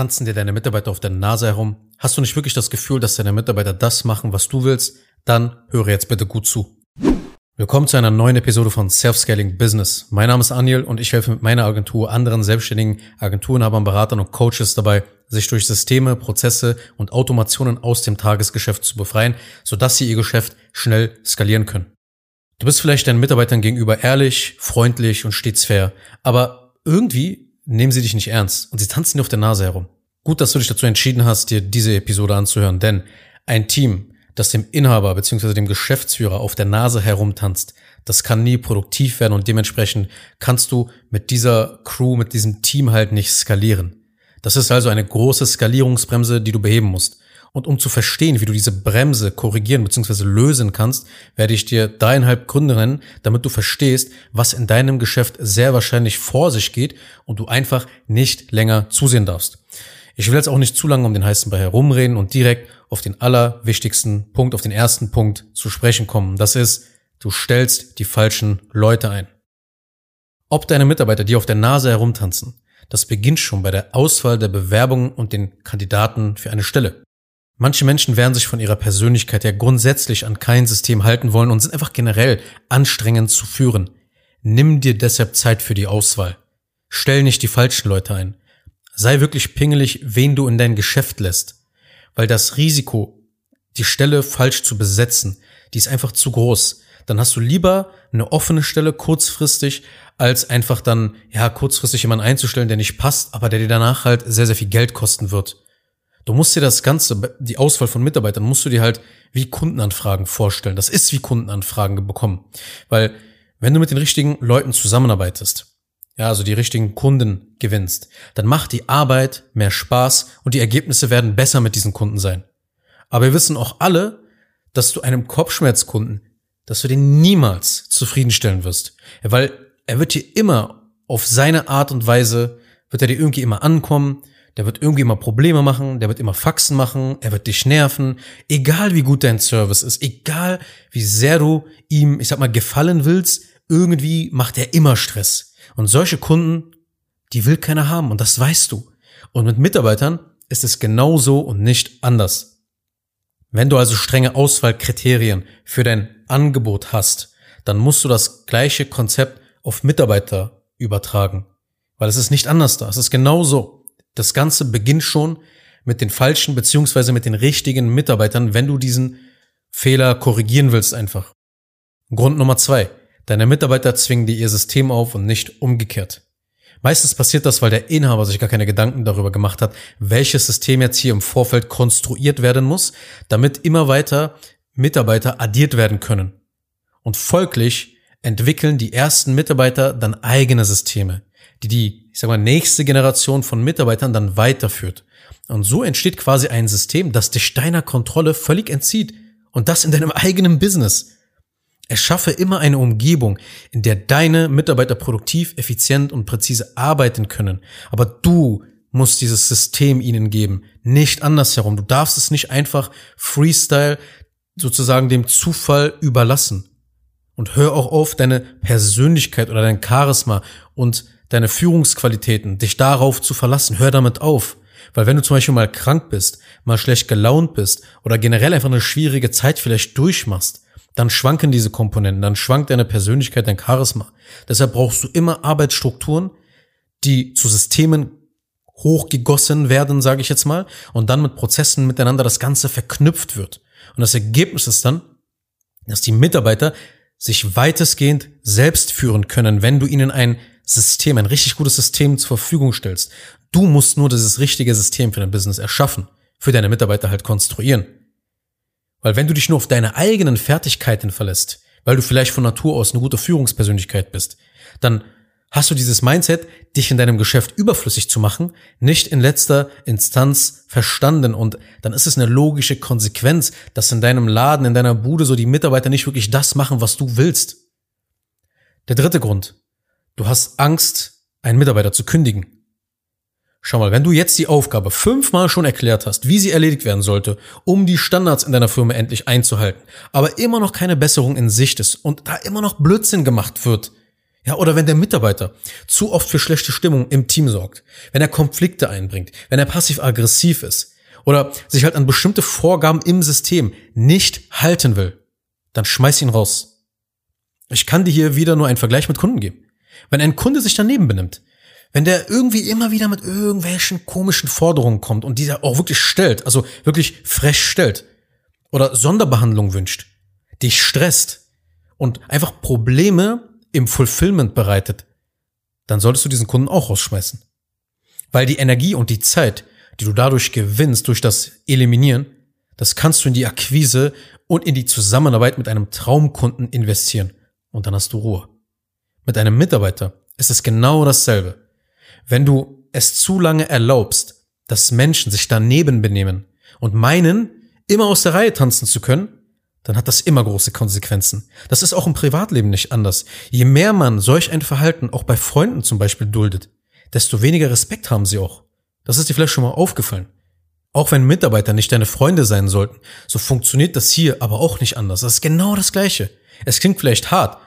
Tanzen dir deine Mitarbeiter auf der Nase herum? Hast du nicht wirklich das Gefühl, dass deine Mitarbeiter das machen, was du willst? Dann höre jetzt bitte gut zu. Willkommen zu einer neuen Episode von Self-Scaling Business. Mein Name ist Aniel und ich helfe mit meiner Agentur anderen selbstständigen Agenturenhabern, Beratern und Coaches dabei, sich durch Systeme, Prozesse und Automationen aus dem Tagesgeschäft zu befreien, sodass sie ihr Geschäft schnell skalieren können. Du bist vielleicht deinen Mitarbeitern gegenüber ehrlich, freundlich und stets fair, aber irgendwie nehmen sie dich nicht ernst und sie tanzen dir auf der Nase herum. Gut, dass du dich dazu entschieden hast, dir diese Episode anzuhören, denn ein Team, das dem Inhaber bzw. dem Geschäftsführer auf der Nase herumtanzt, das kann nie produktiv werden und dementsprechend kannst du mit dieser Crew, mit diesem Team halt nicht skalieren. Das ist also eine große Skalierungsbremse, die du beheben musst. Und um zu verstehen, wie du diese Bremse korrigieren bzw. lösen kannst, werde ich dir dreieinhalb Gründe nennen, damit du verstehst, was in deinem Geschäft sehr wahrscheinlich vor sich geht und du einfach nicht länger zusehen darfst. Ich will jetzt auch nicht zu lange um den heißen Brei herumreden und direkt auf den allerwichtigsten Punkt, auf den ersten Punkt zu sprechen kommen. Das ist, du stellst die falschen Leute ein. Ob deine Mitarbeiter dir auf der Nase herumtanzen, das beginnt schon bei der Auswahl der Bewerbungen und den Kandidaten für eine Stelle. Manche Menschen werden sich von ihrer Persönlichkeit ja grundsätzlich an kein System halten wollen und sind einfach generell anstrengend zu führen. Nimm dir deshalb Zeit für die Auswahl. Stell nicht die falschen Leute ein. Sei wirklich pingelig, wen du in dein Geschäft lässt. Weil das Risiko, die Stelle falsch zu besetzen, die ist einfach zu groß. Dann hast du lieber eine offene Stelle kurzfristig, als einfach dann, ja, kurzfristig jemanden einzustellen, der nicht passt, aber der dir danach halt sehr, sehr viel Geld kosten wird. Du musst dir das Ganze, die Auswahl von Mitarbeitern, musst du dir halt wie Kundenanfragen vorstellen. Das ist wie Kundenanfragen bekommen. Weil wenn du mit den richtigen Leuten zusammenarbeitest, ja, also die richtigen Kunden gewinnst, dann macht die Arbeit mehr Spaß und die Ergebnisse werden besser mit diesen Kunden sein. Aber wir wissen auch alle, dass du einem Kopfschmerzkunden, dass du den niemals zufriedenstellen wirst. Weil er wird dir immer auf seine Art und Weise, wird er dir irgendwie immer ankommen, der wird irgendwie immer Probleme machen, der wird immer Faxen machen, er wird dich nerven, egal wie gut dein Service ist, egal wie sehr du ihm, ich sag mal, gefallen willst, irgendwie macht er immer Stress. Und solche Kunden, die will keiner haben und das weißt du. Und mit Mitarbeitern ist es genauso und nicht anders. Wenn du also strenge Auswahlkriterien für dein Angebot hast, dann musst du das gleiche Konzept auf Mitarbeiter übertragen. Weil es ist nicht anders da. Es ist genauso. Das Ganze beginnt schon mit den falschen beziehungsweise mit den richtigen Mitarbeitern, wenn du diesen Fehler korrigieren willst einfach. Grund Nummer zwei. Deine Mitarbeiter zwingen dir ihr System auf und nicht umgekehrt. Meistens passiert das, weil der Inhaber sich gar keine Gedanken darüber gemacht hat, welches System jetzt hier im Vorfeld konstruiert werden muss, damit immer weiter Mitarbeiter addiert werden können. Und folglich entwickeln die ersten Mitarbeiter dann eigene Systeme die die, ich sag mal, nächste Generation von Mitarbeitern dann weiterführt. Und so entsteht quasi ein System, das dich deiner Kontrolle völlig entzieht. Und das in deinem eigenen Business. Erschaffe immer eine Umgebung, in der deine Mitarbeiter produktiv, effizient und präzise arbeiten können. Aber du musst dieses System ihnen geben, nicht andersherum. Du darfst es nicht einfach Freestyle sozusagen dem Zufall überlassen. Und hör auch auf, deine Persönlichkeit oder dein Charisma und deine Führungsqualitäten, dich darauf zu verlassen. Hör damit auf. Weil wenn du zum Beispiel mal krank bist, mal schlecht gelaunt bist oder generell einfach eine schwierige Zeit vielleicht durchmachst, dann schwanken diese Komponenten, dann schwankt deine Persönlichkeit, dein Charisma. Deshalb brauchst du immer Arbeitsstrukturen, die zu Systemen hochgegossen werden, sage ich jetzt mal, und dann mit Prozessen miteinander das Ganze verknüpft wird. Und das Ergebnis ist dann, dass die Mitarbeiter sich weitestgehend selbst führen können, wenn du ihnen ein System, ein richtig gutes System zur Verfügung stellst. Du musst nur dieses richtige System für dein Business erschaffen, für deine Mitarbeiter halt konstruieren. Weil wenn du dich nur auf deine eigenen Fertigkeiten verlässt, weil du vielleicht von Natur aus eine gute Führungspersönlichkeit bist, dann hast du dieses Mindset, dich in deinem Geschäft überflüssig zu machen, nicht in letzter Instanz verstanden. Und dann ist es eine logische Konsequenz, dass in deinem Laden, in deiner Bude so die Mitarbeiter nicht wirklich das machen, was du willst. Der dritte Grund, Du hast Angst, einen Mitarbeiter zu kündigen. Schau mal, wenn du jetzt die Aufgabe fünfmal schon erklärt hast, wie sie erledigt werden sollte, um die Standards in deiner Firma endlich einzuhalten, aber immer noch keine Besserung in Sicht ist und da immer noch Blödsinn gemacht wird, Ja, oder wenn der Mitarbeiter zu oft für schlechte Stimmung im Team sorgt, wenn er Konflikte einbringt, wenn er passiv-aggressiv ist oder sich halt an bestimmte Vorgaben im System nicht halten will, dann schmeiß ihn raus. Ich kann dir hier wieder nur einen Vergleich mit Kunden geben. Wenn ein Kunde sich daneben benimmt, wenn der irgendwie immer wieder mit irgendwelchen komischen Forderungen kommt und dieser auch wirklich stellt, also wirklich frech stellt oder Sonderbehandlung wünscht, dich stresst und einfach Probleme im Fulfillment bereitet, dann solltest du diesen Kunden auch rausschmeißen. Weil die Energie und die Zeit, die du dadurch gewinnst, durch das Eliminieren, das kannst du in die Akquise und in die Zusammenarbeit mit einem Traumkunden investieren. Und dann hast du Ruhe. Mit einem Mitarbeiter ist es genau dasselbe. Wenn du es zu lange erlaubst, dass Menschen sich daneben benehmen und meinen, immer aus der Reihe tanzen zu können, dann hat das immer große Konsequenzen. Das ist auch im Privatleben nicht anders. Je mehr man solch ein Verhalten auch bei Freunden zum Beispiel duldet, desto weniger Respekt haben sie auch. Das ist dir vielleicht schon mal aufgefallen. Auch wenn Mitarbeiter nicht deine Freunde sein sollten, so funktioniert das hier aber auch nicht anders. Das ist genau das Gleiche. Es klingt vielleicht hart,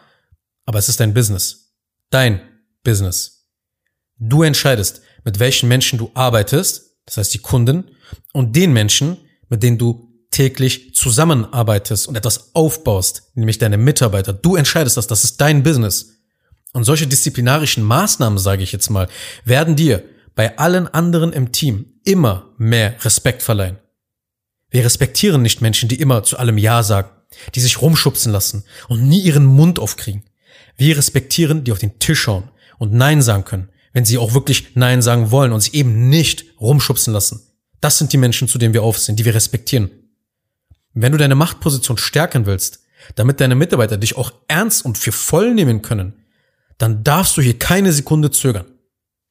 aber es ist dein Business. Dein Business. Du entscheidest, mit welchen Menschen du arbeitest, das heißt die Kunden, und den Menschen, mit denen du täglich zusammenarbeitest und etwas aufbaust, nämlich deine Mitarbeiter. Du entscheidest das, das ist dein Business. Und solche disziplinarischen Maßnahmen, sage ich jetzt mal, werden dir bei allen anderen im Team immer mehr Respekt verleihen. Wir respektieren nicht Menschen, die immer zu allem Ja sagen, die sich rumschubsen lassen und nie ihren Mund aufkriegen. Wir respektieren, die auf den Tisch schauen und Nein sagen können, wenn sie auch wirklich Nein sagen wollen und sich eben nicht rumschubsen lassen. Das sind die Menschen, zu denen wir aufsehen, die wir respektieren. Wenn du deine Machtposition stärken willst, damit deine Mitarbeiter dich auch ernst und für voll nehmen können, dann darfst du hier keine Sekunde zögern.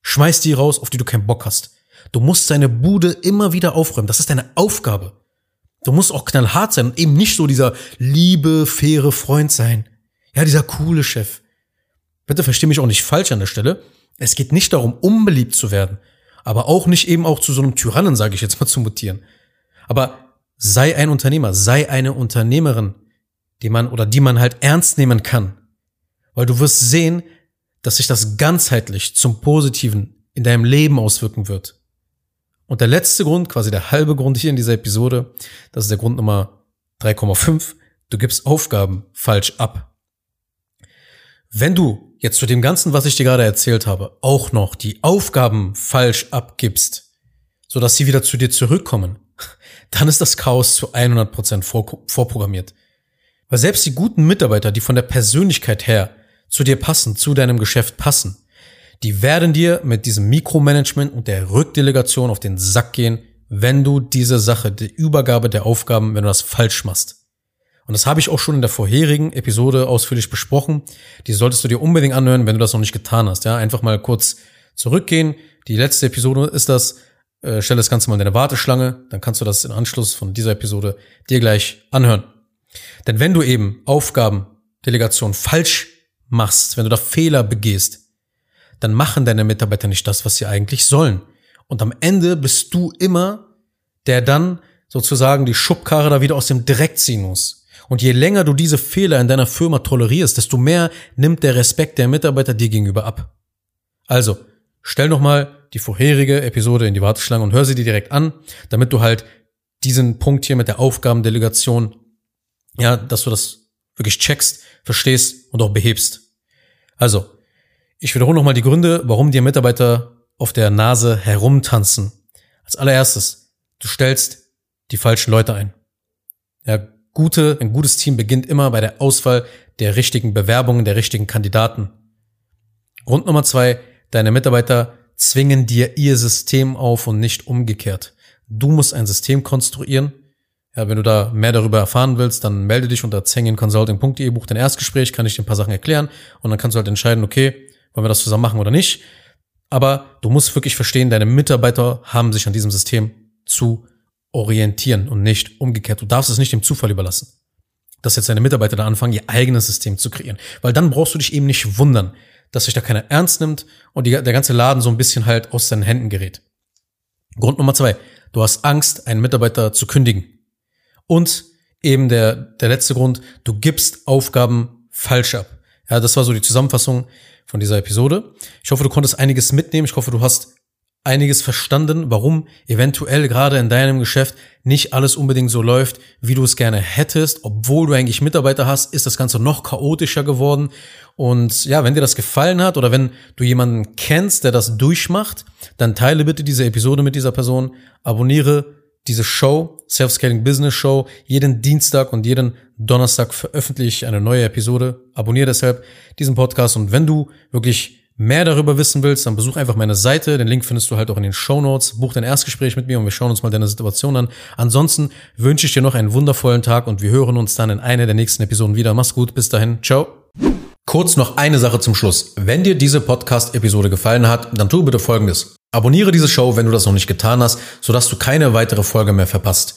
Schmeiß die raus, auf die du keinen Bock hast. Du musst deine Bude immer wieder aufräumen. Das ist deine Aufgabe. Du musst auch knallhart sein und eben nicht so dieser liebe, faire Freund sein. Ja, dieser coole Chef. Bitte versteh mich auch nicht falsch an der Stelle. Es geht nicht darum, unbeliebt zu werden, aber auch nicht eben auch zu so einem Tyrannen, sage ich jetzt mal, zu mutieren. Aber sei ein Unternehmer, sei eine Unternehmerin, die man oder die man halt ernst nehmen kann. Weil du wirst sehen, dass sich das ganzheitlich zum Positiven in deinem Leben auswirken wird. Und der letzte Grund, quasi der halbe Grund hier in dieser Episode, das ist der Grund Nummer 3,5, du gibst Aufgaben falsch ab. Wenn du jetzt zu dem Ganzen, was ich dir gerade erzählt habe, auch noch die Aufgaben falsch abgibst, sodass sie wieder zu dir zurückkommen, dann ist das Chaos zu 100% vorprogrammiert. Weil selbst die guten Mitarbeiter, die von der Persönlichkeit her zu dir passen, zu deinem Geschäft passen, die werden dir mit diesem Mikromanagement und der Rückdelegation auf den Sack gehen, wenn du diese Sache, die Übergabe der Aufgaben, wenn du das falsch machst. Und das habe ich auch schon in der vorherigen Episode ausführlich besprochen. Die solltest du dir unbedingt anhören, wenn du das noch nicht getan hast. Ja, einfach mal kurz zurückgehen. Die letzte Episode ist das. Äh, stell das Ganze mal in deine Warteschlange, dann kannst du das im Anschluss von dieser Episode dir gleich anhören. Denn wenn du eben Aufgaben, Delegation falsch machst, wenn du da Fehler begehst, dann machen deine Mitarbeiter nicht das, was sie eigentlich sollen. Und am Ende bist du immer, der dann sozusagen die Schubkarre da wieder aus dem Dreck ziehen muss. Und je länger du diese Fehler in deiner Firma tolerierst, desto mehr nimmt der Respekt der Mitarbeiter dir gegenüber ab. Also, stell noch mal die vorherige Episode in die Warteschlange und hör sie dir direkt an, damit du halt diesen Punkt hier mit der Aufgabendelegation, ja, dass du das wirklich checkst, verstehst und auch behebst. Also, ich wiederhole nochmal die Gründe, warum dir Mitarbeiter auf der Nase herumtanzen. Als allererstes, du stellst die falschen Leute ein. Ja, gute, ein gutes Team beginnt immer bei der Auswahl der richtigen Bewerbungen, der richtigen Kandidaten. Grund Nummer zwei, deine Mitarbeiter zwingen dir ihr System auf und nicht umgekehrt. Du musst ein System konstruieren. Ja, wenn du da mehr darüber erfahren willst, dann melde dich unter zenginconsulting.de, buch dein Erstgespräch, kann ich dir ein paar Sachen erklären und dann kannst du halt entscheiden, okay, wollen wir das zusammen machen oder nicht. Aber du musst wirklich verstehen, deine Mitarbeiter haben sich an diesem System zu orientieren und nicht umgekehrt. Du darfst es nicht dem Zufall überlassen, dass jetzt deine Mitarbeiter da anfangen, ihr eigenes System zu kreieren. Weil dann brauchst du dich eben nicht wundern, dass sich da keiner ernst nimmt und die, der ganze Laden so ein bisschen halt aus seinen Händen gerät. Grund Nummer zwei. Du hast Angst, einen Mitarbeiter zu kündigen. Und eben der, der letzte Grund, du gibst Aufgaben falsch ab. Ja, das war so die Zusammenfassung von dieser Episode. Ich hoffe, du konntest einiges mitnehmen. Ich hoffe, du hast einiges verstanden, warum eventuell gerade in deinem Geschäft nicht alles unbedingt so läuft, wie du es gerne hättest. Obwohl du eigentlich Mitarbeiter hast, ist das Ganze noch chaotischer geworden. Und ja, wenn dir das gefallen hat oder wenn du jemanden kennst, der das durchmacht, dann teile bitte diese Episode mit dieser Person, abonniere diese Show, Self-Scaling Business Show. Jeden Dienstag und jeden Donnerstag veröffentliche ich eine neue Episode. Abonniere deshalb diesen Podcast und wenn du wirklich mehr darüber wissen willst, dann besuch einfach meine Seite. Den Link findest du halt auch in den Show Notes. Buch dein Erstgespräch mit mir und wir schauen uns mal deine Situation an. Ansonsten wünsche ich dir noch einen wundervollen Tag und wir hören uns dann in einer der nächsten Episoden wieder. Mach's gut, bis dahin. Ciao. Kurz noch eine Sache zum Schluss. Wenn dir diese Podcast-Episode gefallen hat, dann tu bitte Folgendes. Abonniere diese Show, wenn du das noch nicht getan hast, sodass du keine weitere Folge mehr verpasst.